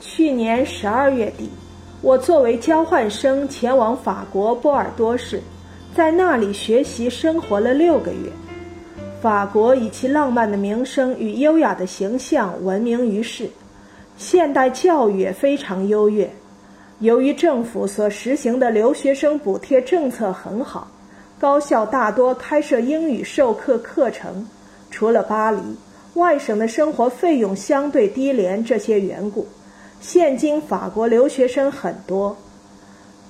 去年十二月底，我作为交换生前往法国波尔多市，在那里学习生活了六个月。法国以其浪漫的名声与优雅的形象闻名于世，现代教育也非常优越。由于政府所实行的留学生补贴政策很好，高校大多开设英语授课课程。除了巴黎，外省的生活费用相对低廉，这些缘故。现今法国留学生很多，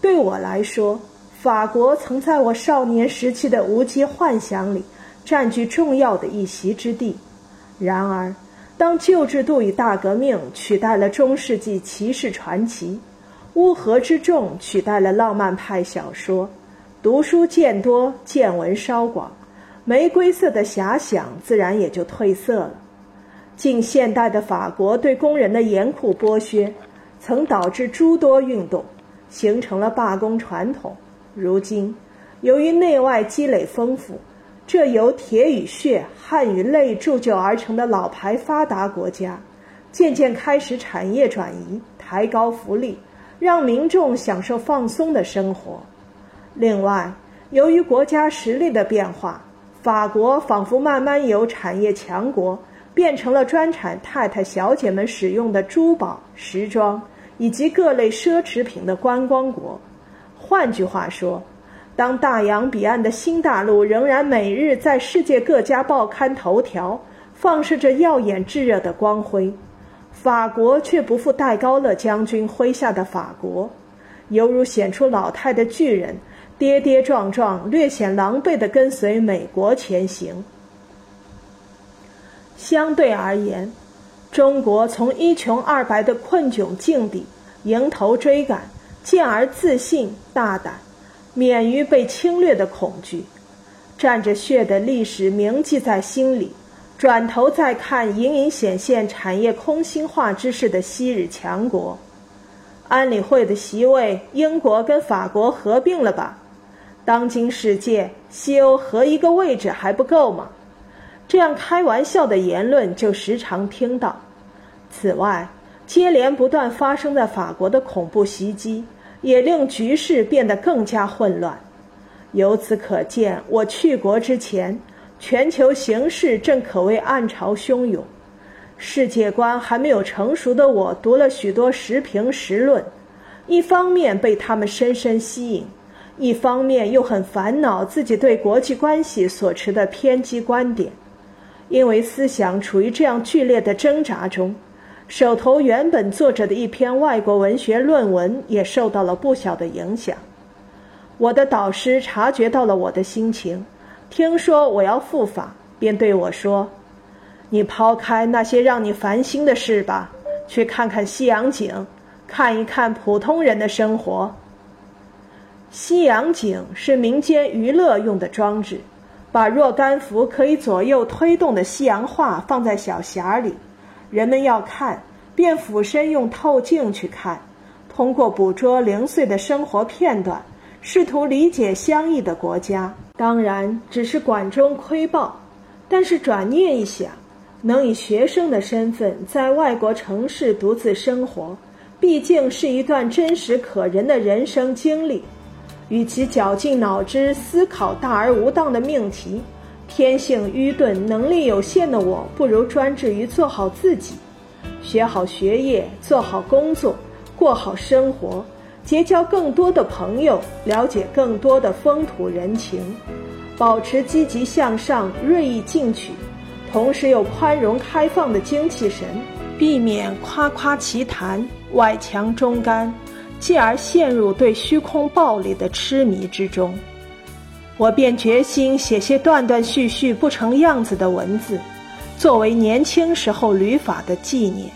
对我来说，法国曾在我少年时期的无稽幻想里占据重要的一席之地。然而，当旧制度与大革命取代了中世纪骑士传奇，乌合之众取代了浪漫派小说，读书见多，见闻稍广，玫瑰色的遐想自然也就褪色了。近现代的法国对工人的严酷剥削，曾导致诸多运动，形成了罢工传统。如今，由于内外积累丰富，这由铁与血、汗与泪铸就而成的老牌发达国家，渐渐开始产业转移，抬高福利，让民众享受放松的生活。另外，由于国家实力的变化，法国仿佛慢慢由产业强国。变成了专产太太、小姐们使用的珠宝、时装以及各类奢侈品的观光国。换句话说，当大洋彼岸的新大陆仍然每日在世界各家报刊头条放射着耀眼炙热的光辉，法国却不复戴高乐将军麾下的法国，犹如显出老态的巨人，跌跌撞撞、略显狼狈地跟随美国前行。相对而言，中国从一穷二白的困窘境地迎头追赶，进而自信大胆，免于被侵略的恐惧，蘸着血的历史铭记在心里。转头再看隐隐显现产业空心化之势的昔日强国，安理会的席位，英国跟法国合并了吧？当今世界，西欧合一个位置还不够吗？这样开玩笑的言论就时常听到。此外，接连不断发生在法国的恐怖袭击，也令局势变得更加混乱。由此可见，我去国之前，全球形势正可谓暗潮汹涌。世界观还没有成熟的我，读了许多时评时论，一方面被他们深深吸引，一方面又很烦恼自己对国际关系所持的偏激观点。因为思想处于这样剧烈的挣扎中，手头原本做着的一篇外国文学论文也受到了不小的影响。我的导师察觉到了我的心情，听说我要赴法，便对我说：“你抛开那些让你烦心的事吧，去看看西洋景，看一看普通人的生活。西洋景是民间娱乐用的装置。”把若干幅可以左右推动的西洋画放在小匣里，人们要看，便俯身用透镜去看，通过捕捉零碎的生活片段，试图理解相异的国家。当然，只是管中窥豹。但是转念一想，能以学生的身份在外国城市独自生活，毕竟是一段真实可人的人生经历。与其绞尽脑汁思考大而无当的命题，天性愚钝、能力有限的我，不如专志于做好自己，学好学业，做好工作，过好生活，结交更多的朋友，了解更多的风土人情，保持积极向上、锐意进取，同时有宽容开放的精气神，避免夸夸其谈、外强中干。继而陷入对虚空暴力的痴迷之中，我便决心写些断断续续、不成样子的文字，作为年轻时候旅法的纪念。